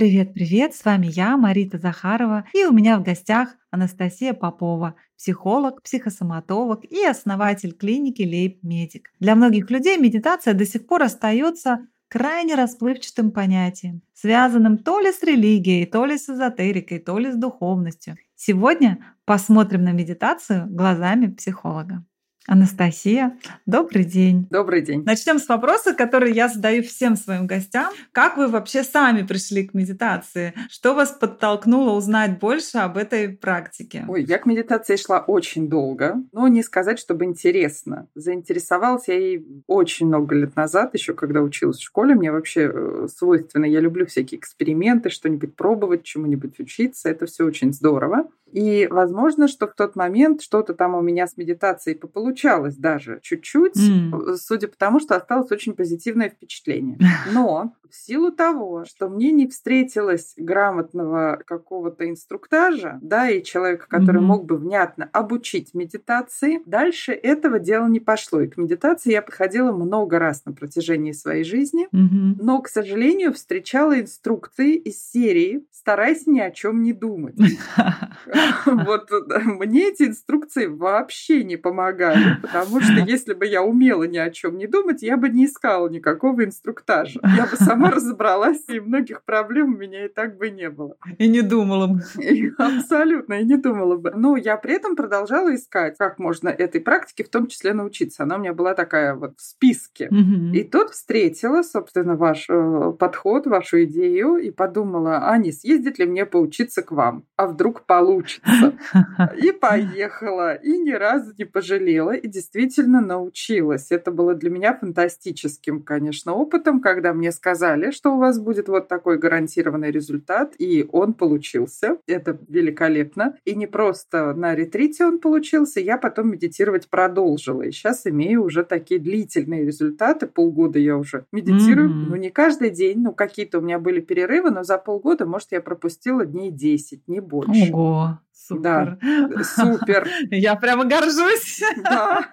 Привет-привет, с вами я, Марита Захарова, и у меня в гостях Анастасия Попова, психолог, психосоматолог и основатель клиники Лейб Медик. Для многих людей медитация до сих пор остается крайне расплывчатым понятием, связанным то ли с религией, то ли с эзотерикой, то ли с духовностью. Сегодня посмотрим на медитацию глазами психолога. Анастасия, добрый день. Добрый день. Начнем с вопроса, который я задаю всем своим гостям. Как вы вообще сами пришли к медитации? Что вас подтолкнуло узнать больше об этой практике? Ой, я к медитации шла очень долго, но не сказать, чтобы интересно. Заинтересовалась я ей очень много лет назад, еще когда училась в школе. Мне вообще э, свойственно, я люблю всякие эксперименты, что-нибудь пробовать, чему-нибудь учиться. Это все очень здорово. И возможно, что в тот момент что-то там у меня с медитацией получалось даже чуть-чуть, mm. судя по тому, что осталось очень позитивное впечатление. Но в силу того, что мне не встретилось грамотного какого-то инструктажа, да, и человека, который mm-hmm. мог бы внятно обучить медитации, дальше этого дела не пошло. И к медитации я подходила много раз на протяжении своей жизни, mm-hmm. но, к сожалению, встречала инструкции из серии «Старайся ни о чем не думать». Вот мне эти инструкции вообще не помогали, потому что если бы я умела ни о чем не думать, я бы не искала никакого инструктажа. Я бы сама разобралась, и многих проблем у меня и так бы не было. И не думала бы. Абсолютно, и не думала бы. Но я при этом продолжала искать, как можно этой практике в том числе научиться. Она у меня была такая вот в списке. И тут встретила, собственно, ваш э, подход, вашу идею, и подумала, а не съездить ли мне поучиться к вам? А вдруг получится? Получится. И поехала, и ни разу не пожалела, и действительно научилась. Это было для меня фантастическим, конечно, опытом, когда мне сказали, что у вас будет вот такой гарантированный результат, и он получился. Это великолепно. И не просто на ретрите он получился, я потом медитировать продолжила. И сейчас имею уже такие длительные результаты. Полгода я уже медитирую. Mm-hmm. Ну, не каждый день, ну, какие-то у меня были перерывы, но за полгода, может, я пропустила дней 10, не больше. Ого! Супер. Да, супер. Я прямо горжусь. Да.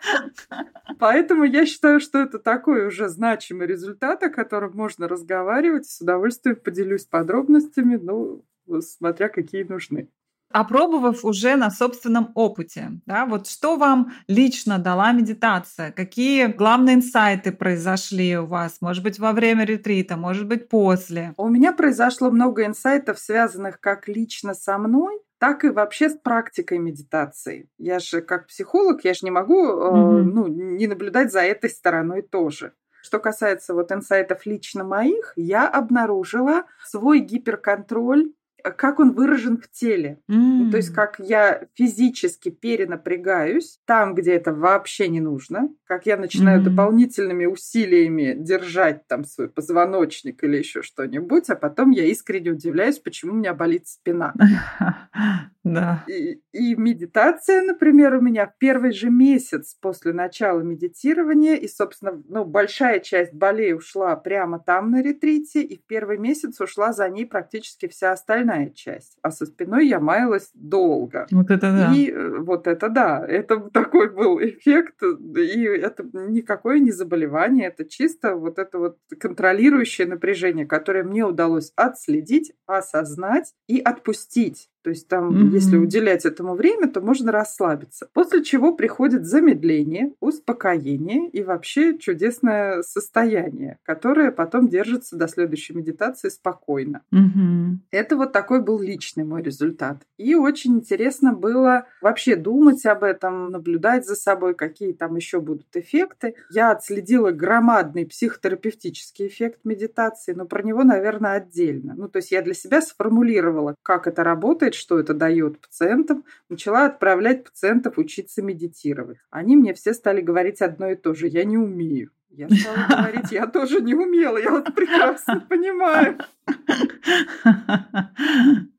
Поэтому я считаю, что это такой уже значимый результат, о котором можно разговаривать. С удовольствием поделюсь подробностями, ну, смотря какие нужны. Опробовав уже на собственном опыте, да, вот что вам лично дала медитация? Какие главные инсайты произошли у вас? Может быть, во время ретрита, может быть, после? У меня произошло много инсайтов, связанных как лично со мной, так и вообще с практикой медитации. Я же как психолог, я же не могу mm-hmm. э, ну, не наблюдать за этой стороной тоже. Что касается вот инсайтов лично моих, я обнаружила свой гиперконтроль как он выражен в теле. Mm. То есть как я физически перенапрягаюсь там, где это вообще не нужно, как я начинаю mm. дополнительными усилиями держать там свой позвоночник или еще что-нибудь, а потом я искренне удивляюсь, почему у меня болит спина. Да. И, и медитация, например, у меня в первый же месяц после начала медитирования, и, собственно, ну, большая часть болей ушла прямо там на ретрите, и в первый месяц ушла за ней практически вся остальная часть. А со спиной я маялась долго. Вот это да. И э, вот это да, это такой был эффект, и это никакое не заболевание, это чисто вот это вот контролирующее напряжение, которое мне удалось отследить, осознать и отпустить. То есть там, mm-hmm. если уделять этому время, то можно расслабиться. После чего приходит замедление, успокоение и вообще чудесное состояние, которое потом держится до следующей медитации спокойно. Mm-hmm. Это вот такой был личный мой результат. И очень интересно было вообще думать об этом, наблюдать за собой, какие там еще будут эффекты. Я отследила громадный психотерапевтический эффект медитации, но про него, наверное, отдельно. Ну, то есть я для себя сформулировала, как это работает, что это дает пациентам, начала отправлять пациентов учиться медитировать. Они мне все стали говорить одно и то же. Я не умею. Я стала говорить, я тоже не умела, я вот прекрасно понимаю.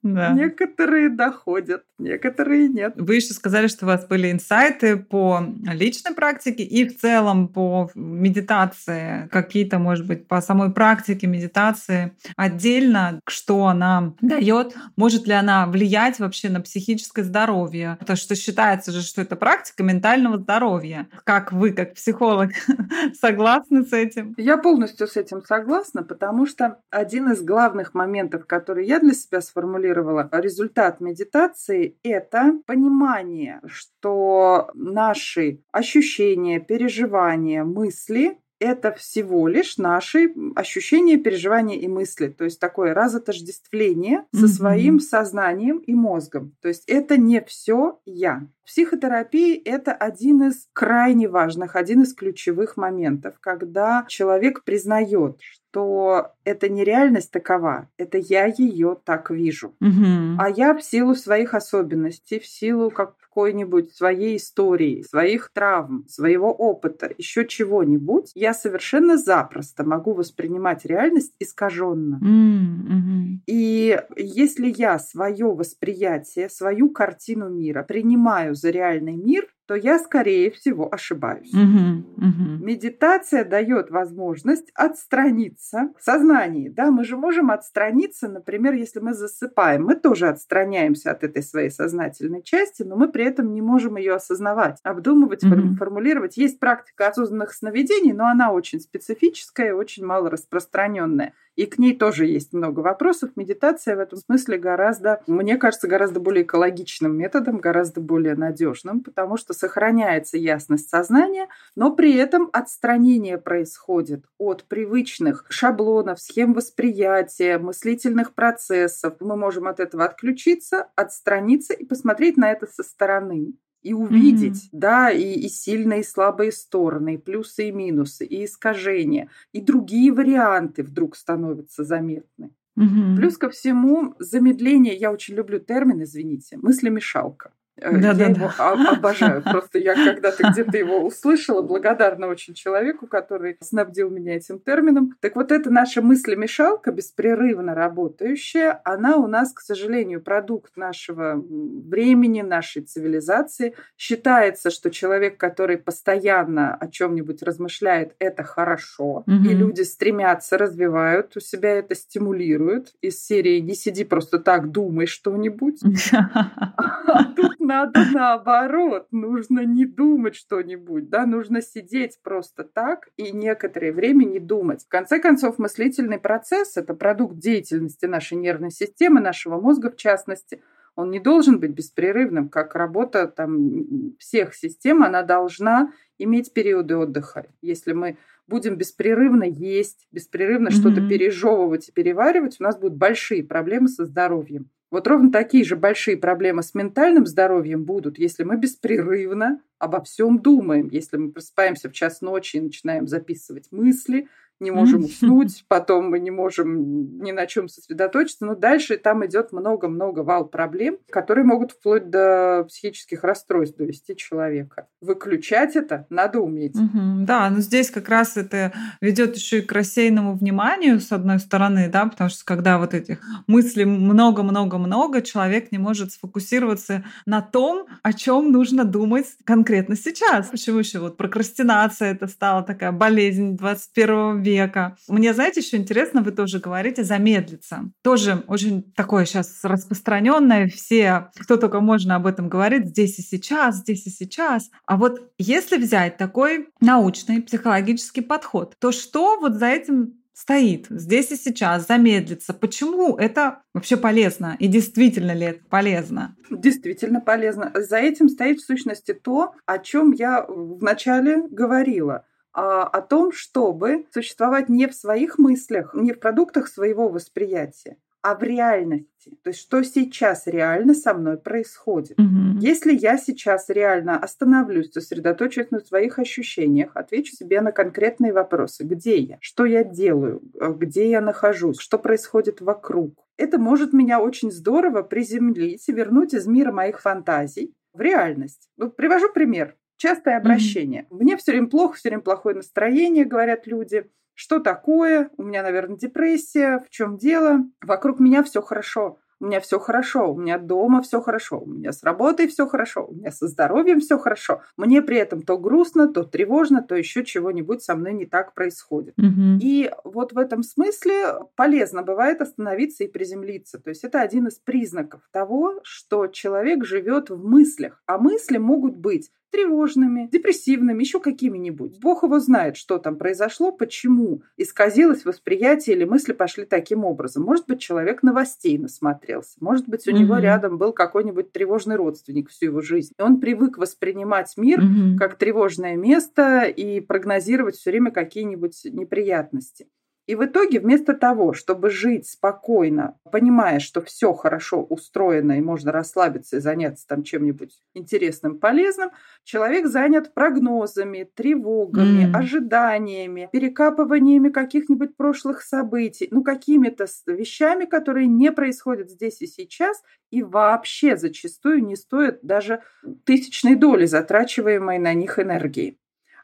Да. Некоторые доходят, некоторые нет. Вы еще сказали, что у вас были инсайты по личной практике и в целом по медитации, какие-то, может быть, по самой практике медитации отдельно, что она дает, может ли она влиять вообще на психическое здоровье, потому что считается же, что это практика ментального здоровья. Как вы, как психолог, согласны с этим? Я полностью с этим согласна, потому что один из главных моментов, который я для себя сформулировала, результат медитации – это понимание, что наши ощущения, переживания, мысли это всего лишь наши ощущения, переживания и мысли. То есть такое разотождествление со своим сознанием и мозгом. То есть это не все я. Психотерапия – это один из крайне важных, один из ключевых моментов, когда человек признает, что это не реальность такова, это я ее так вижу. Угу. А я в силу своих особенностей, в силу какой-нибудь своей истории, своих травм, своего опыта, еще чего-нибудь, я совершенно запросто могу воспринимать реальность искаженно. Угу. И если я свое восприятие, свою картину мира принимаю за реальный мир, то я, скорее всего, ошибаюсь. Угу, угу. Медитация дает возможность отстраниться в сознании. Да, мы же можем отстраниться, например, если мы засыпаем. Мы тоже отстраняемся от этой своей сознательной части, но мы при этом не можем ее осознавать, обдумывать, угу. формулировать. Есть практика осознанных сновидений, но она очень специфическая, очень мало распространенная. И к ней тоже есть много вопросов. Медитация в этом смысле гораздо, мне кажется, гораздо более экологичным методом, гораздо более надежным, потому что сохраняется ясность сознания, но при этом отстранение происходит от привычных шаблонов, схем восприятия, мыслительных процессов. Мы можем от этого отключиться, отстраниться и посмотреть на это со стороны и увидеть, mm-hmm. да, и, и сильные и слабые стороны, и плюсы и минусы, и искажения, и другие варианты вдруг становятся заметны. Mm-hmm. Плюс ко всему, замедление, я очень люблю термин, извините, мыслемешалка. Э, да, я да, его да. обожаю. Просто я когда-то где-то его услышала, благодарна очень человеку, который снабдил меня этим термином. Так вот, эта наша мыслемешалка, беспрерывно работающая, она у нас, к сожалению, продукт нашего времени, нашей цивилизации. Считается, что человек, который постоянно о чем-нибудь размышляет, это хорошо. Угу. И люди стремятся, развивают у себя это, стимулируют. Из серии «Не сиди просто так, думай что-нибудь». Надо наоборот, нужно не думать что-нибудь, да, нужно сидеть просто так и некоторое время не думать. В конце концов, мыслительный процесс – это продукт деятельности нашей нервной системы, нашего мозга в частности. Он не должен быть беспрерывным, как работа там, всех систем, она должна иметь периоды отдыха. Если мы будем беспрерывно есть, беспрерывно mm-hmm. что-то пережевывать и переваривать, у нас будут большие проблемы со здоровьем. Вот ровно такие же большие проблемы с ментальным здоровьем будут, если мы беспрерывно обо всем думаем, если мы просыпаемся в час ночи и начинаем записывать мысли, не можем уснуть, потом мы не можем ни на чем сосредоточиться. Но дальше там идет много-много вал проблем, которые могут вплоть до психических расстройств довести человека. Выключать это надо уметь. Угу, да, но здесь как раз это ведет еще и к рассеянному вниманию, с одной стороны, да, потому что когда вот этих мыслей много-много-много, человек не может сфокусироваться на том, о чем нужно думать конкретно сейчас. Почему еще вот прокрастинация это стала такая болезнь 21 века, века. Мне, знаете, еще интересно, вы тоже говорите замедлиться. Тоже очень такое сейчас распространенное, все, кто только можно об этом говорит, здесь и сейчас, здесь и сейчас. А вот если взять такой научный психологический подход, то что вот за этим стоит здесь и сейчас, замедлиться. Почему это вообще полезно? И действительно ли это полезно? Действительно полезно. За этим стоит в сущности то, о чем я вначале говорила о том, чтобы существовать не в своих мыслях, не в продуктах своего восприятия, а в реальности. То есть, что сейчас реально со мной происходит. Угу. Если я сейчас реально остановлюсь, сосредоточусь на своих ощущениях, отвечу себе на конкретные вопросы. Где я? Что я делаю? Где я нахожусь? Что происходит вокруг? Это может меня очень здорово приземлить и вернуть из мира моих фантазий в реальность. Ну, привожу пример. Частое обращение. Mm-hmm. Мне все время плохо, все время плохое настроение, говорят люди. Что такое? У меня, наверное, депрессия. В чем дело? Вокруг меня все хорошо у меня все хорошо, у меня дома все хорошо, у меня с работой все хорошо, у меня со здоровьем все хорошо. Мне при этом то грустно, то тревожно, то еще чего-нибудь со мной не так происходит. Угу. И вот в этом смысле полезно бывает остановиться и приземлиться. То есть это один из признаков того, что человек живет в мыслях. А мысли могут быть тревожными, депрессивными, еще какими-нибудь. Бог его знает, что там произошло, почему исказилось восприятие или мысли пошли таким образом. Может быть, человек новостей насмотрелся, может быть, у mm-hmm. него рядом был какой-нибудь тревожный родственник всю его жизнь. И он привык воспринимать мир mm-hmm. как тревожное место и прогнозировать все время какие-нибудь неприятности. И в итоге вместо того, чтобы жить спокойно, понимая, что все хорошо устроено и можно расслабиться и заняться там чем-нибудь интересным, полезным, человек занят прогнозами, тревогами, mm. ожиданиями, перекапываниями каких-нибудь прошлых событий, ну какими-то вещами, которые не происходят здесь и сейчас и вообще зачастую не стоят даже тысячной доли затрачиваемой на них энергии.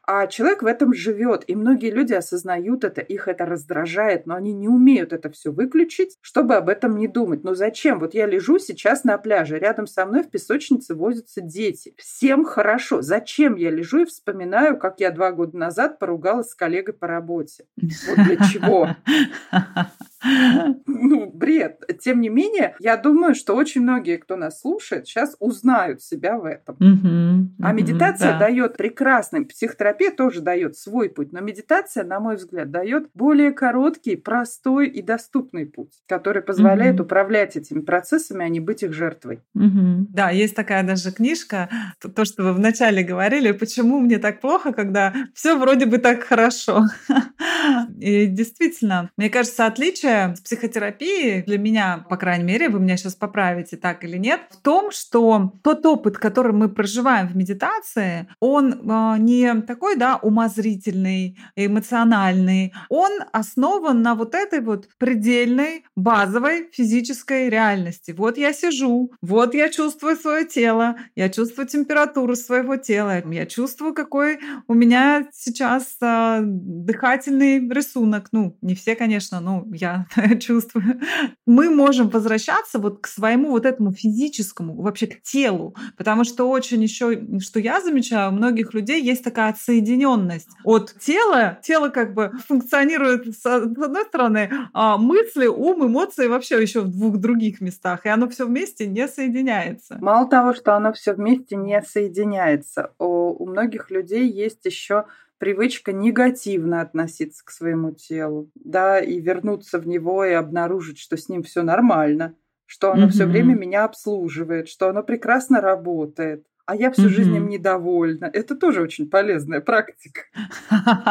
А человек в этом живет, и многие люди осознают это, их это раздражает, но они не умеют это все выключить, чтобы об этом не думать. Но зачем? Вот я лежу сейчас на пляже, рядом со мной в песочнице возятся дети. Всем хорошо. Зачем я лежу и вспоминаю, как я два года назад поругалась с коллегой по работе? Вот для чего? Ну, бред. Тем не менее, я думаю, что очень многие, кто нас слушает, сейчас узнают себя в этом. а медитация дает прекрасный, психотерапия тоже дает свой путь, но медитация, на мой взгляд, дает более короткий, простой и доступный путь, который позволяет управлять этими процессами, а не быть их жертвой. Да, есть такая даже книжка, то, что вы вначале говорили, почему мне так плохо, когда все вроде бы так хорошо. И действительно, мне кажется, отличие отличие психотерапии для меня, по крайней мере, вы меня сейчас поправите, так или нет, в том, что тот опыт, который мы проживаем в медитации, он э, не такой, да, умозрительный, эмоциональный, он основан на вот этой вот предельной, базовой физической реальности. Вот я сижу, вот я чувствую свое тело, я чувствую температуру своего тела, я чувствую, какой у меня сейчас э, дыхательный рисунок. Ну, не все, конечно, но я чувствую, мы можем возвращаться вот к своему вот этому физическому, вообще к телу, потому что очень еще, что я замечаю, у многих людей есть такая отсоединенность от тела. Тело как бы функционирует с одной стороны, а мысли, ум, эмоции вообще еще в двух других местах, и оно все вместе не соединяется. Мало того, что оно все вместе не соединяется, у, у многих людей есть еще привычка негативно относиться к своему телу, да, и вернуться в него и обнаружить, что с ним все нормально, что оно mm-hmm. все время меня обслуживает, что оно прекрасно работает а я всю жизнь им недовольна. Это тоже очень полезная практика.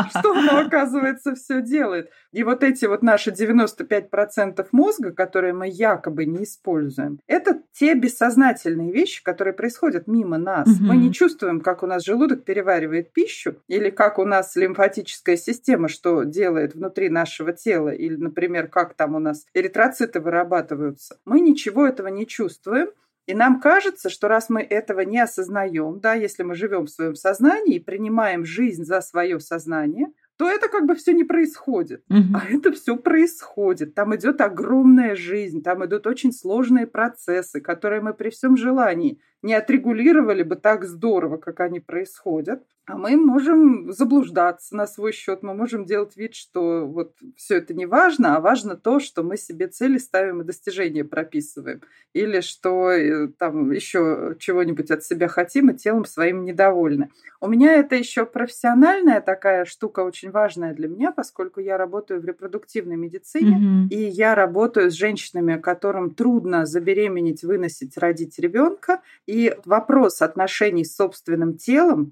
Что оно, оказывается, все делает. И вот эти вот наши 95% мозга, которые мы якобы не используем, это те бессознательные вещи, которые происходят мимо нас. Мы не чувствуем, как у нас желудок переваривает пищу, или как у нас лимфатическая система, что делает внутри нашего тела, или, например, как там у нас эритроциты вырабатываются. Мы ничего этого не чувствуем, и нам кажется, что раз мы этого не осознаем, да, если мы живем в своем сознании и принимаем жизнь за свое сознание, то это как бы все не происходит. Угу. А это все происходит. Там идет огромная жизнь, там идут очень сложные процессы, которые мы при всем желании не отрегулировали бы так здорово, как они происходят. А мы можем заблуждаться на свой счет, мы можем делать вид, что вот все это не важно, а важно то, что мы себе цели ставим и достижения прописываем. Или что э, там еще чего-нибудь от себя хотим и телом своим недовольны. У меня это еще профессиональная такая штука, очень важная для меня, поскольку я работаю в репродуктивной медицине, mm-hmm. и я работаю с женщинами, которым трудно забеременеть, выносить, родить ребенка. И вопрос отношений с собственным телом,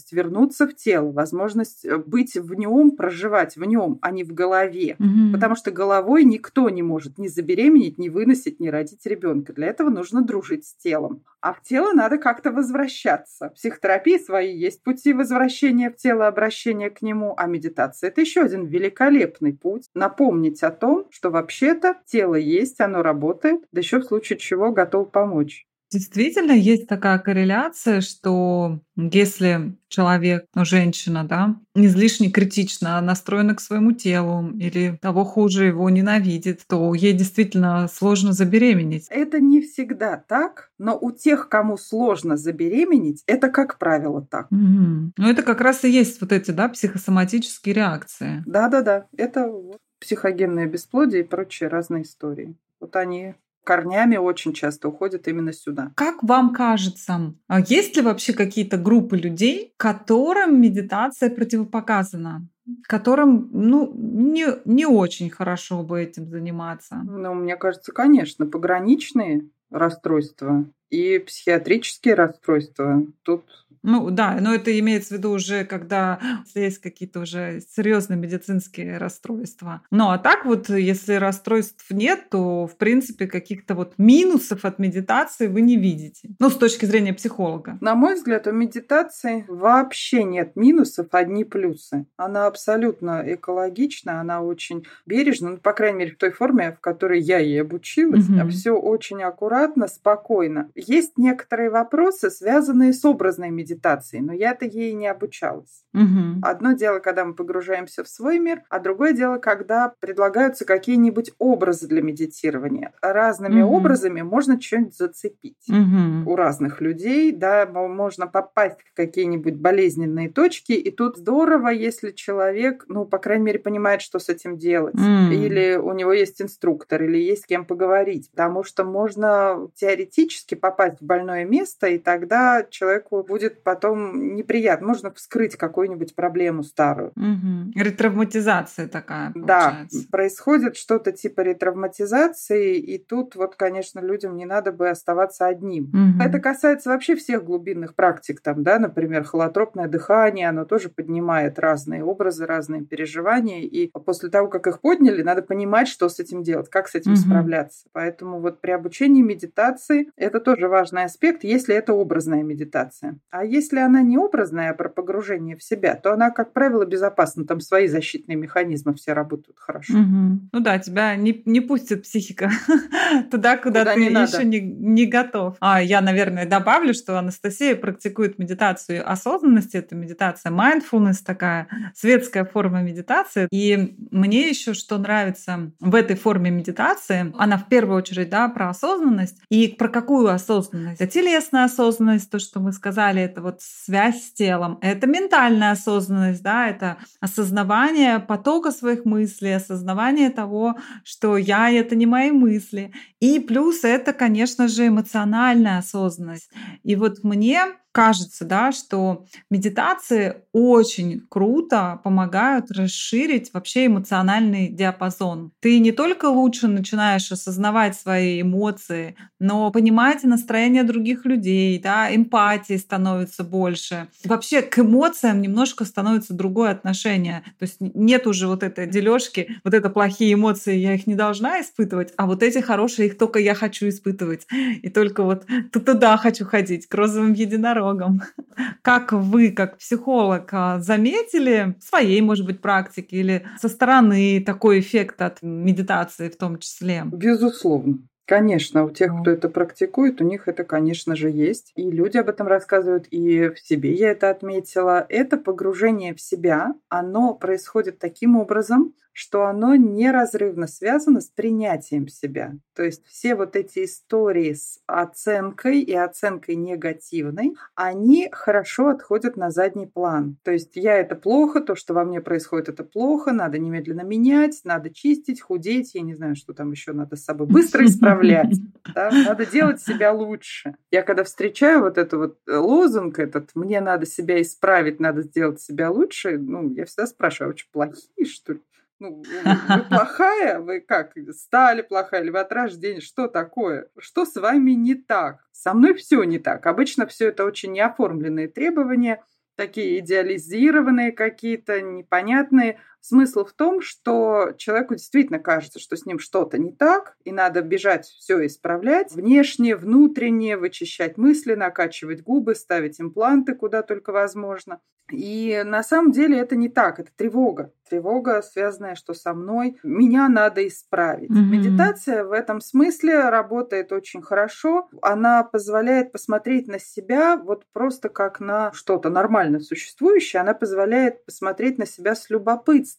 возможность вернуться в тело, возможность э, быть в нем, проживать в нем, а не в голове. Mm-hmm. Потому что головой никто не может ни забеременеть, ни выносить, ни родить ребенка. Для этого нужно дружить с телом. А в тело надо как-то возвращаться. Психотерапии свои есть пути возвращения в тело, обращения к нему, а медитация – это еще один великолепный путь напомнить о том, что вообще-то тело есть, оно работает, да еще в случае чего готов помочь. Действительно, есть такая корреляция, что если человек, ну, женщина, да, излишне критично настроена к своему телу или того хуже его ненавидит, то ей действительно сложно забеременеть. Это не всегда так, но у тех, кому сложно забеременеть, это, как правило, так. Угу. Ну, это как раз и есть вот эти, да, психосоматические реакции. Да-да-да, это психогенное бесплодие и прочие разные истории. Вот они корнями очень часто уходят именно сюда. Как вам кажется, а есть ли вообще какие-то группы людей, которым медитация противопоказана? которым, ну, не, не очень хорошо бы этим заниматься. Ну, мне кажется, конечно, пограничные расстройства и психиатрические расстройства. Тут ну да, но это имеется в виду уже, когда есть какие-то уже серьезные медицинские расстройства. Ну а так вот, если расстройств нет, то в принципе каких-то вот минусов от медитации вы не видите. Ну, с точки зрения психолога. На мой взгляд, у медитации вообще нет минусов, одни плюсы. Она абсолютно экологична, она очень бережна, ну, по крайней мере, в той форме, в которой я ей обучилась. Угу. Все очень аккуратно, спокойно. Есть некоторые вопросы, связанные с образной медитацией медитации, но я-то ей не обучалась. Угу. Одно дело, когда мы погружаемся в свой мир, а другое дело, когда предлагаются какие-нибудь образы для медитирования. Разными угу. образами можно что-нибудь зацепить. Угу. У разных людей, да, можно попасть в какие-нибудь болезненные точки, и тут здорово, если человек, ну, по крайней мере, понимает, что с этим делать. Угу. Или у него есть инструктор, или есть с кем поговорить. Потому что можно теоретически попасть в больное место, и тогда человеку будет потом неприятно. Можно вскрыть какую-нибудь проблему старую. Угу. Ретравматизация такая получается. Да, происходит что-то типа ретравматизации, и тут вот, конечно, людям не надо бы оставаться одним. Угу. Это касается вообще всех глубинных практик, там, да, например, холотропное дыхание, оно тоже поднимает разные образы, разные переживания, и после того, как их подняли, надо понимать, что с этим делать, как с этим угу. справляться. Поэтому вот при обучении медитации это тоже важный аспект, если это образная медитация. А если она не образная про погружение в себя, то она, как правило, безопасна. Там свои защитные механизмы все работают хорошо. Угу. Ну да, тебя не, не пустит психика туда, куда, куда ты не еще не, не готов. А я, наверное, добавлю, что Анастасия практикует медитацию осознанности. Это медитация mindfulness такая, светская форма медитации. И мне еще что нравится в этой форме медитации, она в первую очередь, да, про осознанность. И про какую осознанность? Это телесная осознанность, то, что мы сказали, это это вот связь с телом, это ментальная осознанность, да, это осознавание потока своих мыслей, осознавание того, что я — это не мои мысли. И плюс это, конечно же, эмоциональная осознанность. И вот мне кажется, да, что медитации очень круто помогают расширить вообще эмоциональный диапазон. Ты не только лучше начинаешь осознавать свои эмоции, но понимать настроение других людей, да, эмпатии становится больше. Вообще к эмоциям немножко становится другое отношение. То есть нет уже вот этой дележки, вот это плохие эмоции, я их не должна испытывать, а вот эти хорошие, их только я хочу испытывать. И только вот туда хочу ходить, к розовым единорогам дорогам. Как вы, как психолог, а, заметили в своей, может быть, практике или со стороны такой эффект от медитации в том числе? Безусловно. Конечно, у тех, кто это практикует, у них это, конечно же, есть. И люди об этом рассказывают, и в себе я это отметила. Это погружение в себя, оно происходит таким образом, что оно неразрывно связано с принятием себя. То есть все вот эти истории с оценкой и оценкой негативной, они хорошо отходят на задний план. То есть я это плохо, то, что во мне происходит, это плохо, надо немедленно менять, надо чистить, худеть, я не знаю, что там еще надо с собой быстро исправлять. Да? Надо делать себя лучше. Я когда встречаю вот эту вот э, лозунг этот, мне надо себя исправить, надо сделать себя лучше, ну, я всегда спрашиваю, а вы что, плохие, что ли? Ну, вы плохая? Вы как, стали плохая или вы от рождения? Что такое? Что с вами не так? Со мной все не так. Обычно все это очень неоформленные требования, такие идеализированные какие-то, непонятные. Смысл в том, что человеку действительно кажется, что с ним что-то не так, и надо бежать все исправлять. Внешне, внутренне, вычищать мысли, накачивать губы, ставить импланты куда только возможно. И на самом деле это не так, это тревога. Тревога, связанная, что со мной, меня надо исправить. Mm-hmm. Медитация в этом смысле работает очень хорошо. Она позволяет посмотреть на себя вот просто как на что-то нормально существующее. Она позволяет посмотреть на себя с любопытством,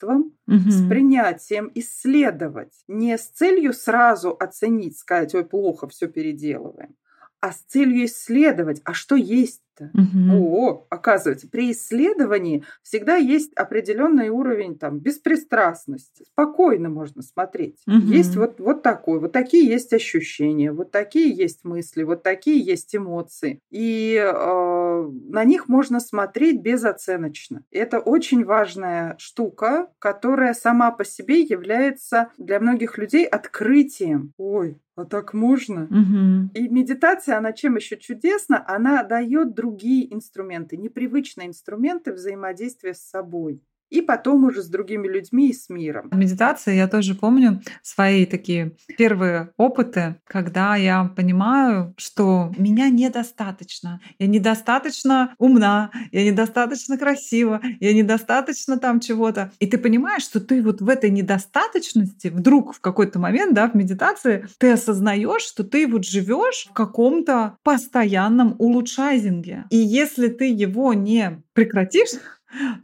mm-hmm. с принятием, исследовать. Не с целью сразу оценить, сказать, ой, плохо, все переделываем, а с целью исследовать, а что есть это. Угу. О, оказывается, при исследовании всегда есть определенный уровень там беспристрастности. Спокойно можно смотреть. Угу. Есть вот, вот такой, вот такие есть ощущения, вот такие есть мысли, вот такие есть эмоции. И э, на них можно смотреть безоценочно. Это очень важная штука, которая сама по себе является для многих людей открытием. Ой, а так можно? Угу. И медитация, она чем еще чудесна? Она дает другие инструменты, непривычные инструменты взаимодействия с собой и потом уже с другими людьми и с миром. Медитация, я тоже помню свои такие первые опыты, когда я понимаю, что меня недостаточно. Я недостаточно умна, я недостаточно красива, я недостаточно там чего-то. И ты понимаешь, что ты вот в этой недостаточности вдруг в какой-то момент, да, в медитации, ты осознаешь, что ты вот живешь в каком-то постоянном улучшайзинге. И если ты его не прекратишь,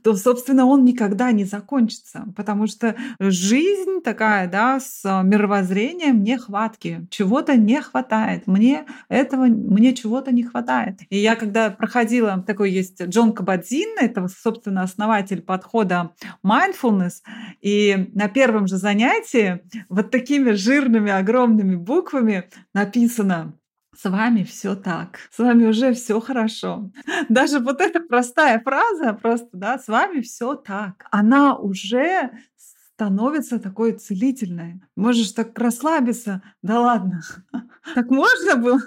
то, собственно, он никогда не закончится, потому что жизнь такая, да, с мировоззрением нехватки, чего-то не хватает, мне этого, мне чего-то не хватает. И я когда проходила, такой есть Джон Кабадзин, это, собственно, основатель подхода mindfulness, и на первом же занятии вот такими жирными, огромными буквами написано с вами все так, с вами уже все хорошо. Даже вот эта простая фраза, просто, да, с вами все так, она уже становится такой целительной. Можешь так расслабиться. Да ладно, так можно было?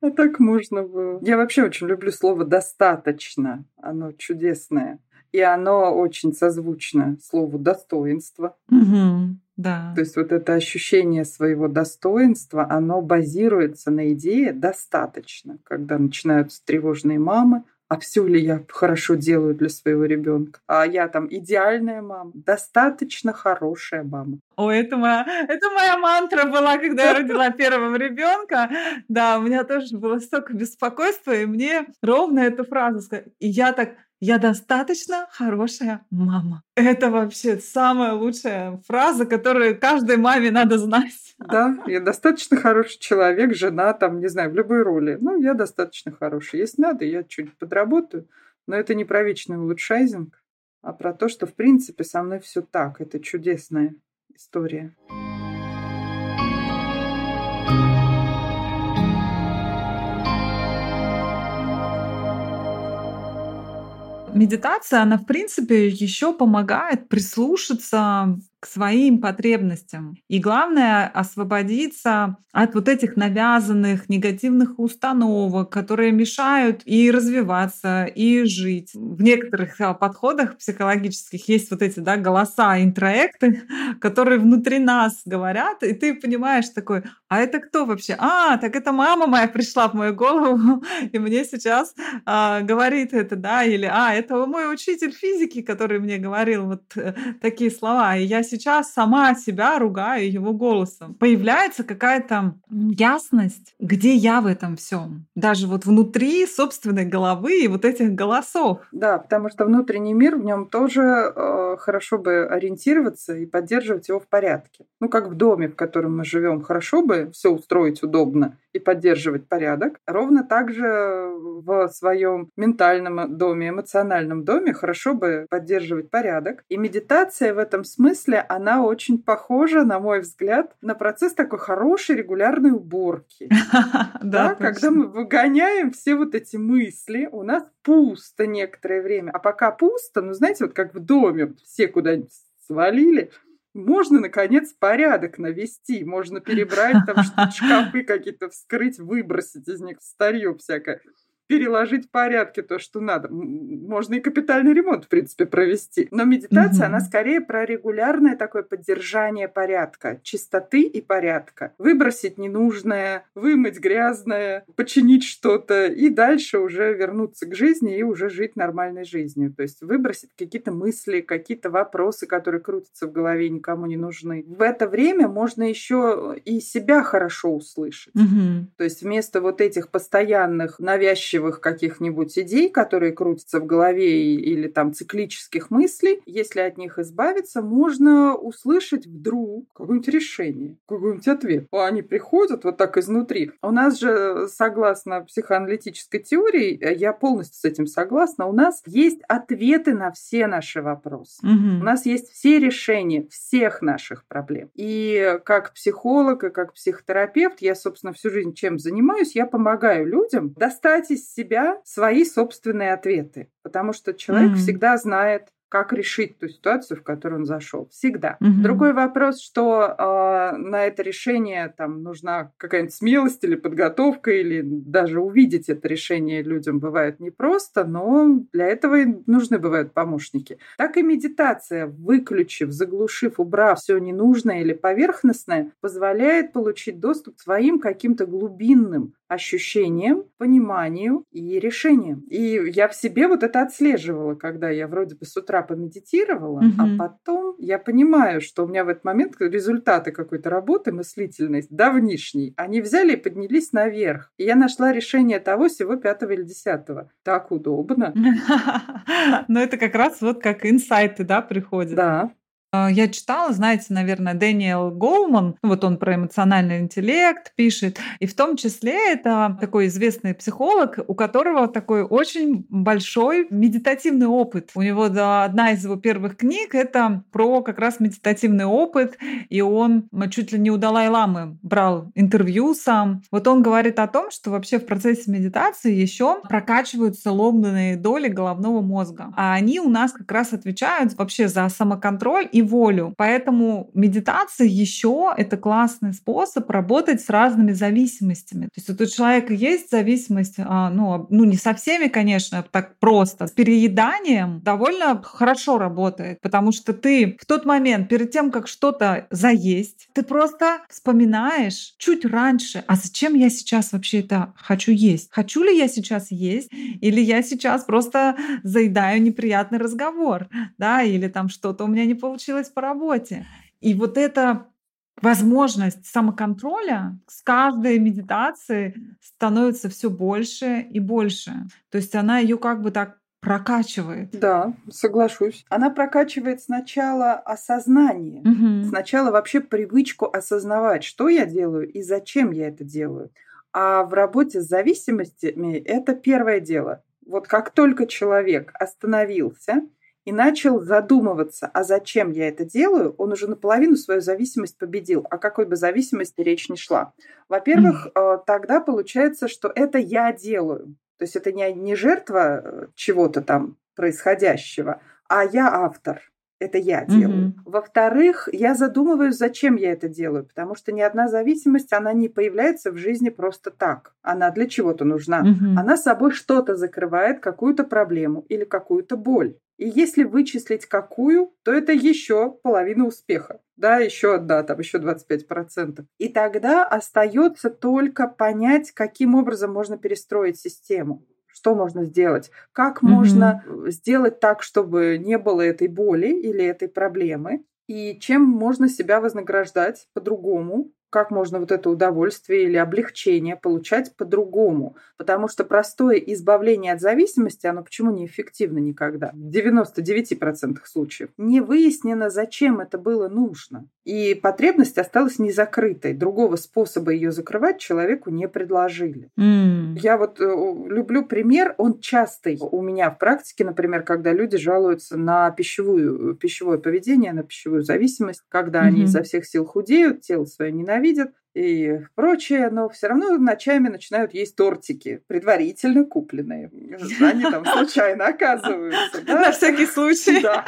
А так можно было. Я вообще очень люблю слово «достаточно». Оно чудесное. И оно очень созвучно слову «достоинство». Угу. Да. То есть вот это ощущение своего достоинства, оно базируется на идее «достаточно», когда начинаются тревожные мамы, а все ли я хорошо делаю для своего ребенка? А я там идеальная мама, достаточно хорошая мама. О, это моя, это моя мантра была, когда я родила первого ребенка. Да, у меня тоже было столько беспокойства, и мне ровно эту фразу сказали. И я так, я достаточно хорошая мама. Это вообще самая лучшая фраза, которую каждой маме надо знать. Да, я достаточно хороший человек, жена, там, не знаю, в любой роли. Ну, я достаточно хороший. Если надо, я чуть подработаю. Но это не про вечный улучшайзинг, а про то, что, в принципе, со мной все так. Это чудесная история. Медитация, она, в принципе, еще помогает прислушаться своим потребностям. И главное — освободиться от вот этих навязанных негативных установок, которые мешают и развиваться, и жить. В некоторых а, подходах психологических есть вот эти да, голоса, интроекты, которые внутри нас говорят, и ты понимаешь такой, а это кто вообще? А, так это мама моя пришла в мою голову, и мне сейчас а, говорит это, да, или а, это мой учитель физики, который мне говорил вот э, такие слова, и я сейчас сама себя ругаю его голосом. Появляется какая-то ясность, где я в этом всем. Даже вот внутри собственной головы и вот этих голосов. Да, потому что внутренний мир, в нем тоже э, хорошо бы ориентироваться и поддерживать его в порядке. Ну, как в доме, в котором мы живем, хорошо бы все устроить удобно и поддерживать порядок. Ровно так же в своем ментальном доме, эмоциональном доме хорошо бы поддерживать порядок. И медитация в этом смысле, она очень похожа, на мой взгляд, на процесс такой хорошей регулярной уборки. Да, когда мы выгоняем все вот эти мысли, у нас пусто некоторое время. А пока пусто, ну, знаете, вот как в доме, все куда-нибудь свалили, можно, наконец, порядок навести, можно перебрать там шкафы какие-то, вскрыть, выбросить из них старье всякое. Переложить в порядке то, что надо. Можно и капитальный ремонт, в принципе, провести. Но медитация, угу. она скорее про регулярное такое поддержание порядка, чистоты и порядка. Выбросить ненужное, вымыть грязное, починить что-то и дальше уже вернуться к жизни и уже жить нормальной жизнью. То есть выбросить какие-то мысли, какие-то вопросы, которые крутятся в голове и никому не нужны. В это время можно еще и себя хорошо услышать. Угу. То есть вместо вот этих постоянных навязчивых каких-нибудь идей, которые крутятся в голове или там циклических мыслей, если от них избавиться, можно услышать вдруг какое-нибудь решение, какой-нибудь ответ. Они приходят вот так изнутри. У нас же, согласно психоаналитической теории, я полностью с этим согласна, у нас есть ответы на все наши вопросы. Угу. У нас есть все решения всех наших проблем. И как психолог и как психотерапевт, я, собственно, всю жизнь чем занимаюсь, я помогаю людям достать из себя свои собственные ответы. Потому что человек mm всегда знает, как решить ту ситуацию, в которую он зашел. Всегда. Угу. Другой вопрос, что э, на это решение там нужна какая-нибудь смелость или подготовка, или даже увидеть это решение людям бывает непросто, но для этого и нужны бывают помощники. Так и медитация, выключив, заглушив, убрав все ненужное или поверхностное, позволяет получить доступ к своим каким-то глубинным ощущениям, пониманию и решениям. И я в себе вот это отслеживала, когда я вроде бы с утра помедитировала, угу. а потом я понимаю, что у меня в этот момент результаты какой-то работы, мыслительной, давнишней, они взяли и поднялись наверх. И я нашла решение того всего пятого или десятого. Так удобно. Но это как раз вот как инсайты, да, приходят. Да. А, я читала, знаете, наверное, Дэниел Гоуман, вот он про эмоциональный интеллект пишет, и в том числе это такой известный психолог, у которого такой очень большой медитативный опыт. У него да, одна из его первых книг — это про как раз медитативный опыт, и он чуть ли не у Далай-ламы брал интервью сам. Вот он говорит о том, что вообще в процессе медитации еще прокачиваются лобные доли головного мозга, а они у нас как раз отвечают вообще за самоконтроль и волю. Поэтому медитация еще это классный способ работать с разными зависимостями. То есть вот у человека есть зависимость, а, ну, ну не со всеми, конечно, так просто. С перееданием довольно хорошо работает, потому что ты в тот момент, перед тем, как что-то заесть, ты просто вспоминаешь чуть раньше, а зачем я сейчас вообще это хочу есть? Хочу ли я сейчас есть? Или я сейчас просто заедаю неприятный разговор? Да, или там что-то у меня не получилось получилось по работе. И вот эта возможность самоконтроля с каждой медитацией становится все больше и больше. То есть она ее как бы так прокачивает. Да, соглашусь. Она прокачивает сначала осознание, угу. сначала вообще привычку осознавать, что я делаю и зачем я это делаю. А в работе с зависимостями это первое дело. Вот как только человек остановился и начал задумываться, а зачем я это делаю, он уже наполовину свою зависимость победил. О какой бы зависимости речь не шла. Во-первых, mm-hmm. тогда получается, что это я делаю. То есть это не, не жертва э, чего-то там происходящего, а я автор. Это я делаю. Mm-hmm. Во-вторых, я задумываюсь, зачем я это делаю, потому что ни одна зависимость, она не появляется в жизни просто так. Она для чего-то нужна. Mm-hmm. Она собой что-то закрывает, какую-то проблему или какую-то боль. И если вычислить какую, то это еще половина успеха. Да, еще одна, там еще 25%. И тогда остается только понять, каким образом можно перестроить систему. Что можно сделать? Как mm-hmm. можно сделать так, чтобы не было этой боли или этой проблемы? И чем можно себя вознаграждать по-другому, как можно вот это удовольствие или облегчение получать по-другому. Потому что простое избавление от зависимости, оно почему неэффективно никогда? В 99% случаев. Не выяснено, зачем это было нужно. И потребность осталась незакрытой. Другого способа ее закрывать человеку не предложили. Mm. Я вот э, люблю пример, он частый у меня в практике, например, когда люди жалуются на пищевую, пищевое поведение, на пищевую зависимость, когда mm-hmm. они изо всех сил худеют, тело свое ненавидят, ненавидят и прочее, но все равно ночами начинают есть тортики, предварительно купленные. Они там случайно оказываются. Да? На всякий случай. Да.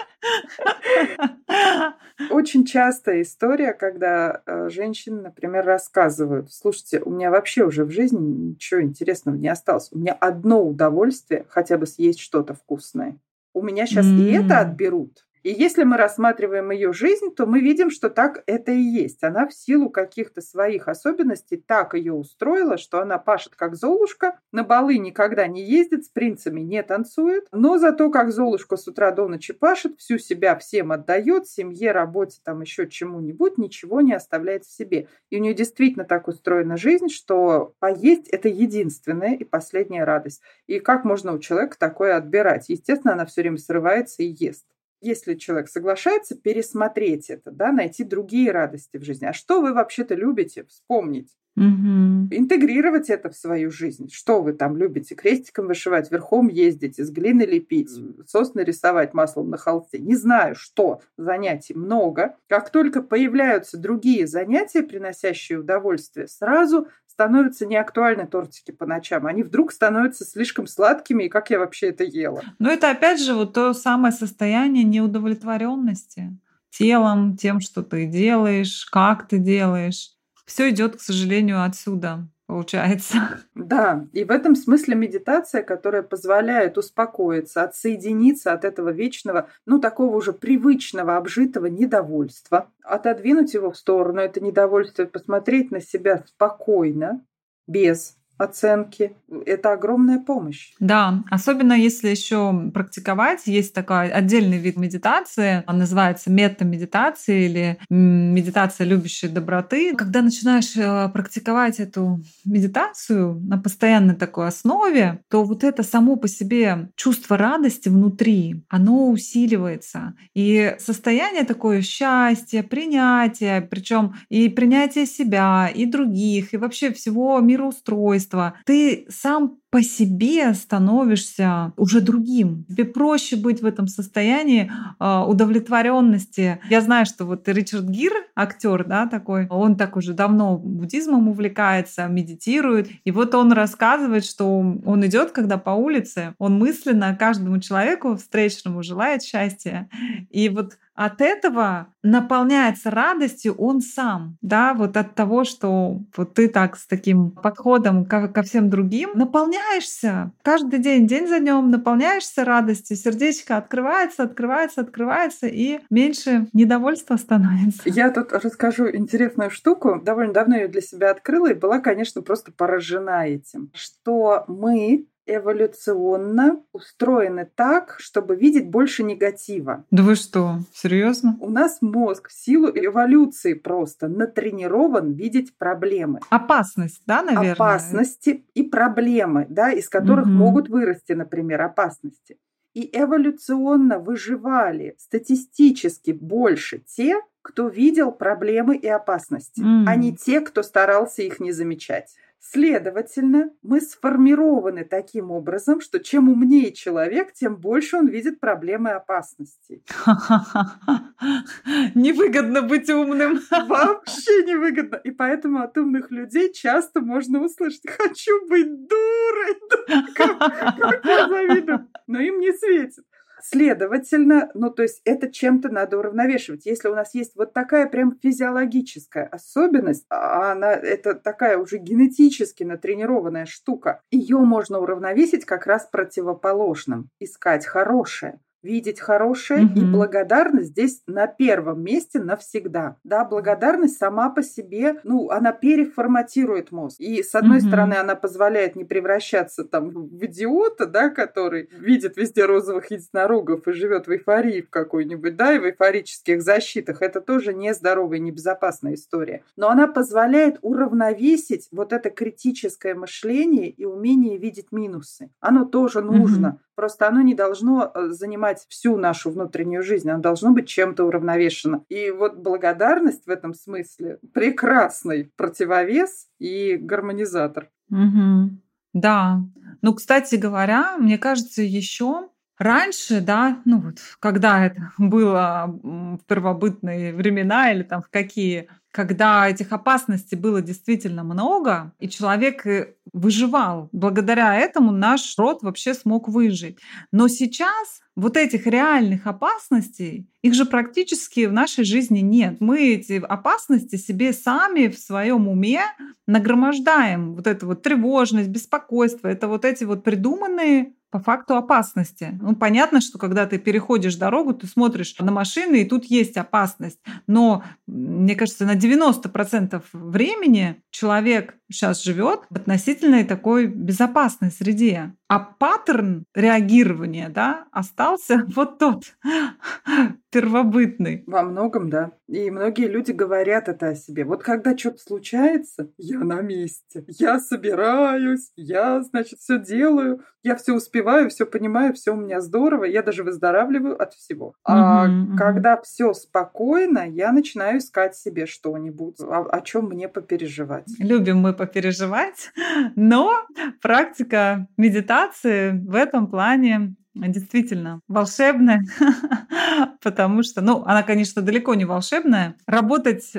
Очень частая история, когда э, женщины, например, рассказывают, слушайте, у меня вообще уже в жизни ничего интересного не осталось. У меня одно удовольствие хотя бы съесть что-то вкусное. У меня сейчас mm. и это отберут. И если мы рассматриваем ее жизнь, то мы видим, что так это и есть. Она в силу каких-то своих особенностей так ее устроила, что она пашет как Золушка, на балы никогда не ездит, с принцами не танцует, но зато как Золушка с утра до ночи пашет, всю себя всем отдает, семье, работе, там еще чему-нибудь, ничего не оставляет в себе. И у нее действительно так устроена жизнь, что поесть – это единственная и последняя радость. И как можно у человека такое отбирать? Естественно, она все время срывается и ест если человек соглашается пересмотреть это, да, найти другие радости в жизни. А что вы вообще-то любите? Вспомнить. Угу. Интегрировать это в свою жизнь. Что вы там любите? Крестиком вышивать, верхом ездить, из глины лепить, сосны рисовать маслом на холсте. Не знаю, что. Занятий много. Как только появляются другие занятия, приносящие удовольствие, сразу становятся неактуальны тортики по ночам. Они вдруг становятся слишком сладкими, и как я вообще это ела? Но это опять же вот то самое состояние неудовлетворенности телом, тем, что ты делаешь, как ты делаешь. Все идет, к сожалению, отсюда получается. Да, и в этом смысле медитация, которая позволяет успокоиться, отсоединиться от этого вечного, ну, такого уже привычного, обжитого недовольства, отодвинуть его в сторону, это недовольство, посмотреть на себя спокойно, без оценки. Это огромная помощь. Да, особенно если еще практиковать, есть такой отдельный вид медитации, он называется мета-медитация или медитация любящей доброты. Когда начинаешь э, практиковать эту медитацию на постоянной такой основе, то вот это само по себе чувство радости внутри, оно усиливается. И состояние такое счастья, принятия, причем и принятие себя, и других, и вообще всего мироустройства, творчества, ты сам по себе становишься уже другим. Тебе проще быть в этом состоянии э, удовлетворенности. Я знаю, что вот Ричард Гир, актер, да, такой, он так уже давно буддизмом увлекается, медитирует. И вот он рассказывает, что он идет, когда по улице, он мысленно каждому человеку встречному желает счастья. И вот от этого наполняется радостью он сам, да, вот от того, что вот ты так с таким подходом ко, ко всем другим наполняешься каждый день, день за днем наполняешься радостью, сердечко открывается, открывается, открывается, и меньше недовольства становится. Я тут расскажу интересную штуку. Довольно давно ее для себя открыла и была, конечно, просто поражена этим, что мы эволюционно устроены так, чтобы видеть больше негатива. Да вы что, серьезно? У нас мозг в силу эволюции просто натренирован видеть проблемы. Опасность, да, наверное? Опасности и проблемы, да, из которых угу. могут вырасти, например, опасности. И эволюционно выживали статистически больше те, кто видел проблемы и опасности, mm. а не те, кто старался их не замечать. Следовательно, мы сформированы таким образом, что чем умнее человек, тем больше он видит проблемы и опасности. Невыгодно быть умным. Вообще невыгодно. И поэтому от умных людей часто можно услышать «хочу быть дурой». Как я завидую. Но им не светит. Следовательно, ну то есть это чем-то надо уравновешивать. Если у нас есть вот такая прям физиологическая особенность, а она это такая уже генетически натренированная штука, ее можно уравновесить как раз противоположным, искать хорошее видеть хорошее, угу. и благодарность здесь на первом месте навсегда. Да, благодарность сама по себе, ну, она переформатирует мозг. И с одной угу. стороны, она позволяет не превращаться там в идиота, да, который видит везде розовых единорогов и живет в эйфории в какой-нибудь, да, и в эйфорических защитах. Это тоже нездоровая, небезопасная история. Но она позволяет уравновесить вот это критическое мышление и умение видеть минусы. Оно тоже нужно. Угу. Просто оно не должно э, занимать всю нашу внутреннюю жизнь, оно должно быть чем-то уравновешено. И вот благодарность в этом смысле прекрасный противовес и гармонизатор. Угу. Да. Ну, кстати говоря, мне кажется, еще раньше, да, ну вот, когда это было в первобытные времена или там в какие когда этих опасностей было действительно много, и человек э, выживал. Благодаря этому наш род вообще смог выжить. Но сейчас вот этих реальных опасностей, их же практически в нашей жизни нет. Мы эти опасности себе сами в своем уме нагромождаем. Вот эту вот тревожность, беспокойство, это вот эти вот придуманные по факту опасности. Ну, понятно, что когда ты переходишь дорогу, ты смотришь на машины, и тут есть опасность. Но, мне кажется, на 90% времени человек сейчас живет в относительной такой безопасной среде. А паттерн реагирования да, остался вот тот первобытный. Во многом, да. И многие люди говорят это о себе. Вот когда что-то случается, я на месте. Я собираюсь, я, значит, все делаю, я все успеваю, все понимаю, все у меня здорово, я даже выздоравливаю от всего. А mm-hmm. когда все спокойно, я начинаю искать себе что-нибудь, о, о чем мне попереживать. Любим мы попереживать, но практика медитации в этом плане действительно волшебная, потому что, ну, она, конечно, далеко не волшебная. Работать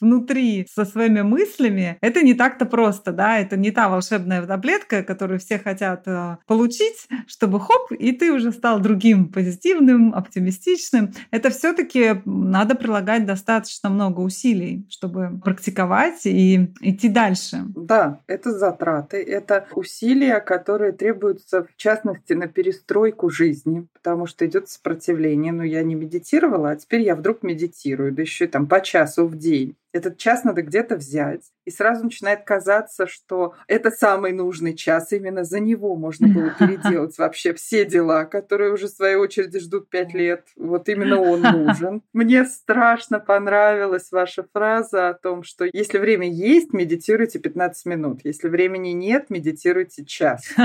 внутри со своими мыслями — это не так-то просто, да, это не та волшебная таблетка, которую все хотят э, получить, чтобы хоп, и ты уже стал другим, позитивным, оптимистичным. Это все таки надо прилагать достаточно много усилий, чтобы практиковать и идти дальше. Да, это затраты, это усилия, которые требуются, в частности, на перестройку логику жизни, потому что идет сопротивление. Но я не медитировала, а теперь я вдруг медитирую, да еще и там по часу в день. Этот час надо где-то взять. И сразу начинает казаться, что это самый нужный час. Именно за него можно было переделать вообще все дела, которые уже в своей очереди ждут пять лет. Вот именно он нужен. Мне страшно понравилась ваша фраза о том, что если время есть, медитируйте 15 минут. Если времени нет, медитируйте час.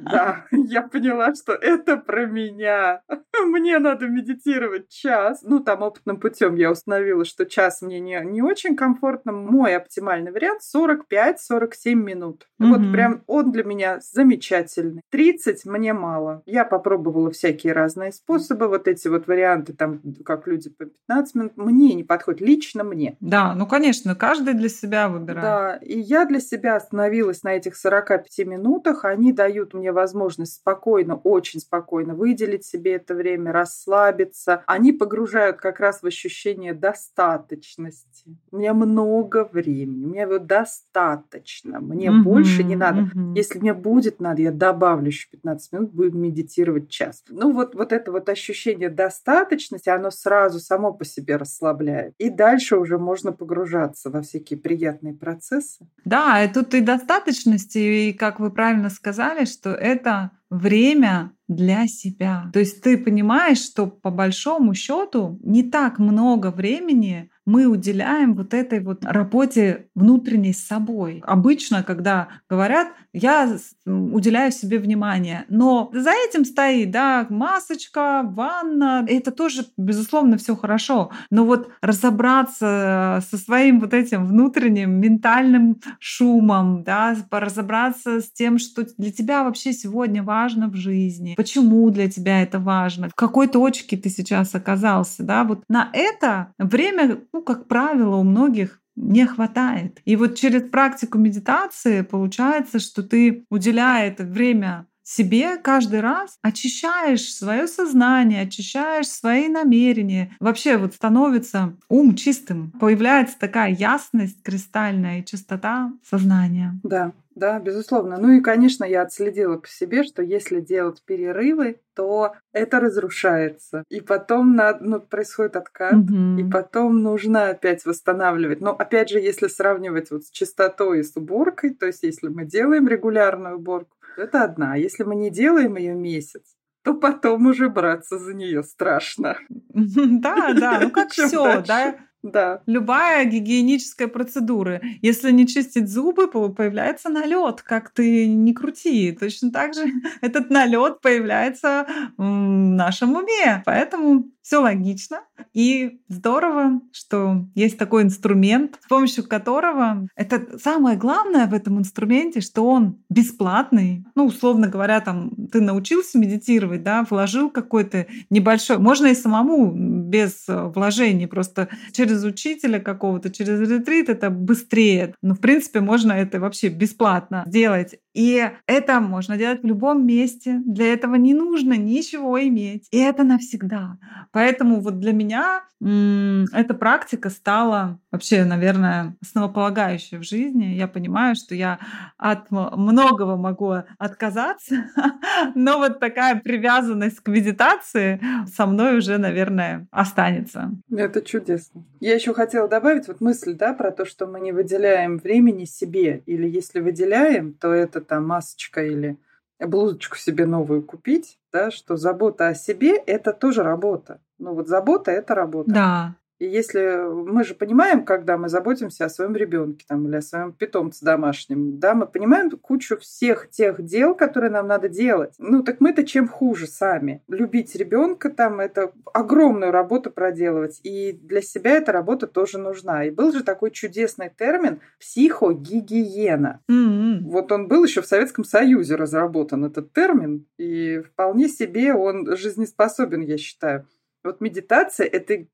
Да, я поняла, что это про меня. Мне надо медитировать час. Ну, там опытным путем я установила, что час мне не, не очень очень комфортно. Мой оптимальный вариант 45-47 минут. Mm-hmm. Вот прям он для меня замечательный. 30 мне мало. Я попробовала всякие разные способы. Вот эти вот варианты, там, как люди по 15 минут, мне не подходит. Лично мне. Да, ну, конечно, каждый для себя выбирает. Да, и я для себя остановилась на этих 45 минутах. Они дают мне возможность спокойно, очень спокойно выделить себе это время, расслабиться. Они погружают как раз в ощущение достаточности у меня много времени, у меня его достаточно, мне mm-hmm, больше не надо. Mm-hmm. Если мне будет надо, я добавлю еще 15 минут, будем медитировать час. Ну вот, вот это вот ощущение достаточности, оно сразу само по себе расслабляет. И дальше уже можно погружаться во всякие приятные процессы. Да, и тут и достаточности, и как вы правильно сказали, что это время для себя. То есть ты понимаешь, что по большому счету не так много времени мы уделяем вот этой вот работе внутренней с собой. Обычно, когда говорят, я уделяю себе внимание, но за этим стоит, да, масочка, ванна, это тоже, безусловно, все хорошо. Но вот разобраться со своим вот этим внутренним ментальным шумом, да, разобраться с тем, что для тебя вообще сегодня важно в жизни, почему для тебя это важно, в какой точке ты сейчас оказался, да, вот на это время, ну, как правило, у многих не хватает. И вот через практику медитации получается, что ты, уделяя это время себе каждый раз очищаешь свое сознание, очищаешь свои намерения. Вообще вот становится ум чистым, появляется такая ясность кристальная и чистота сознания. Да, да, безусловно. Ну и, конечно, я отследила по себе, что если делать перерывы, то это разрушается. И потом надо, ну, происходит откат, угу. и потом нужно опять восстанавливать. Но опять же, если сравнивать вот с чистотой и с уборкой, то есть если мы делаем регулярную уборку, то это одна. А если мы не делаем ее месяц, то потом уже браться за нее страшно. Да, да, ну как все, да да. Любая гигиеническая процедура. Если не чистить зубы, появляется налет, как ты не крути. Точно так же этот налет появляется в нашем уме. Поэтому все логично. И здорово, что есть такой инструмент, с помощью которого это самое главное в этом инструменте, что он бесплатный. Ну, условно говоря, там ты научился медитировать, да, вложил какой-то небольшой, можно и самому без э, вложений, просто через учителя какого-то, через ретрит это быстрее. Но, в принципе, можно это вообще бесплатно делать. И это можно делать в любом месте. Для этого не нужно ничего иметь. И это навсегда. Поэтому вот для меня эта практика стала вообще, наверное, основополагающей в жизни. Я понимаю, что я от многого могу отказаться, но вот такая привязанность к медитации со мной уже, наверное, останется. Это чудесно. Я еще хотела добавить вот мысль, да, про то, что мы не выделяем времени себе, или если выделяем, то это там масочка или блузочку себе новую купить, да, что забота о себе – это тоже работа. Ну вот забота – это работа. Да. И если мы же понимаем, когда мы заботимся о своем ребенке там, или о своем питомце домашнем, да, мы понимаем кучу всех тех дел, которые нам надо делать. Ну, так мы-то чем хуже сами. Любить ребенка там это огромную работу проделывать. И для себя эта работа тоже нужна. И был же такой чудесный термин психогигиена. Mm-hmm. Вот он был еще в Советском Союзе разработан, этот термин. И вполне себе он жизнеспособен, я считаю. Вот медитация – это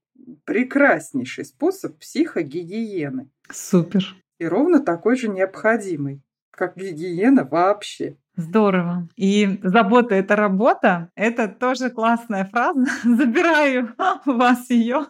прекраснейший способ психогигиены. Супер. И ровно такой же необходимый, как гигиена вообще. Здорово. И забота — это работа. Это тоже классная фраза. Забираю у вас ее.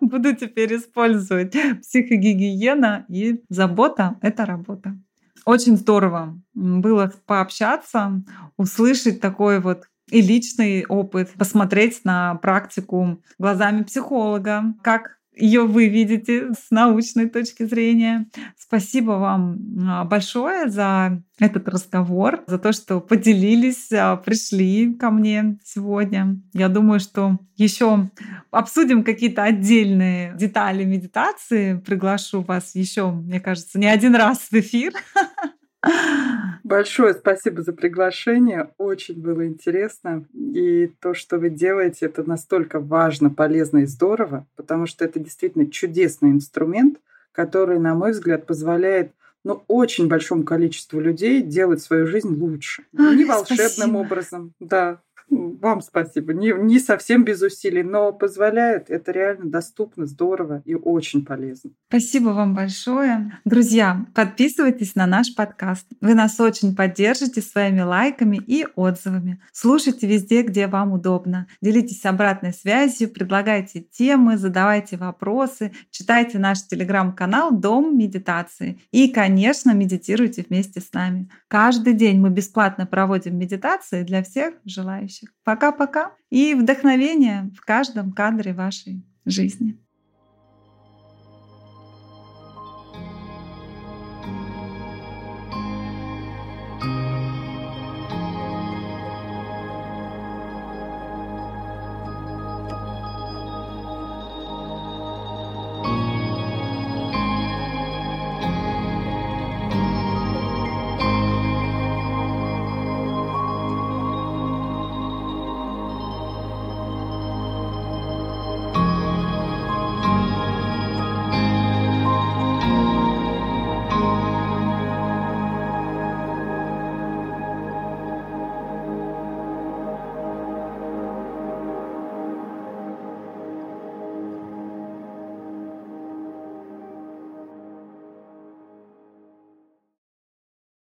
Буду теперь использовать. Психогигиена и забота — это работа. Очень здорово было пообщаться, услышать такой вот и личный опыт, посмотреть на практику глазами психолога, как ее вы видите с научной точки зрения. Спасибо вам а, большое за этот разговор, за то, что поделились, а, пришли ко мне сегодня. Я думаю, что еще обсудим какие-то отдельные детали медитации. Приглашу вас еще, мне кажется, не один раз в эфир. Большое спасибо за приглашение. Очень было интересно. И то, что вы делаете, это настолько важно, полезно и здорово, потому что это действительно чудесный инструмент, который, на мой взгляд, позволяет ну, очень большому количеству людей делать свою жизнь лучше. Ой, Не волшебным спасибо. образом, да, вам спасибо. Не, не совсем без усилий, но позволяет. Это реально доступно, здорово и очень полезно. Спасибо вам большое. Друзья, подписывайтесь на наш подкаст. Вы нас очень поддержите своими лайками и отзывами. Слушайте везде, где вам удобно. Делитесь обратной связью, предлагайте темы, задавайте вопросы, читайте наш телеграм-канал «Дом медитации». И, конечно, медитируйте вместе с нами. Каждый день мы бесплатно проводим медитации для всех желающих. Пока-пока и вдохновение в каждом кадре вашей жизни.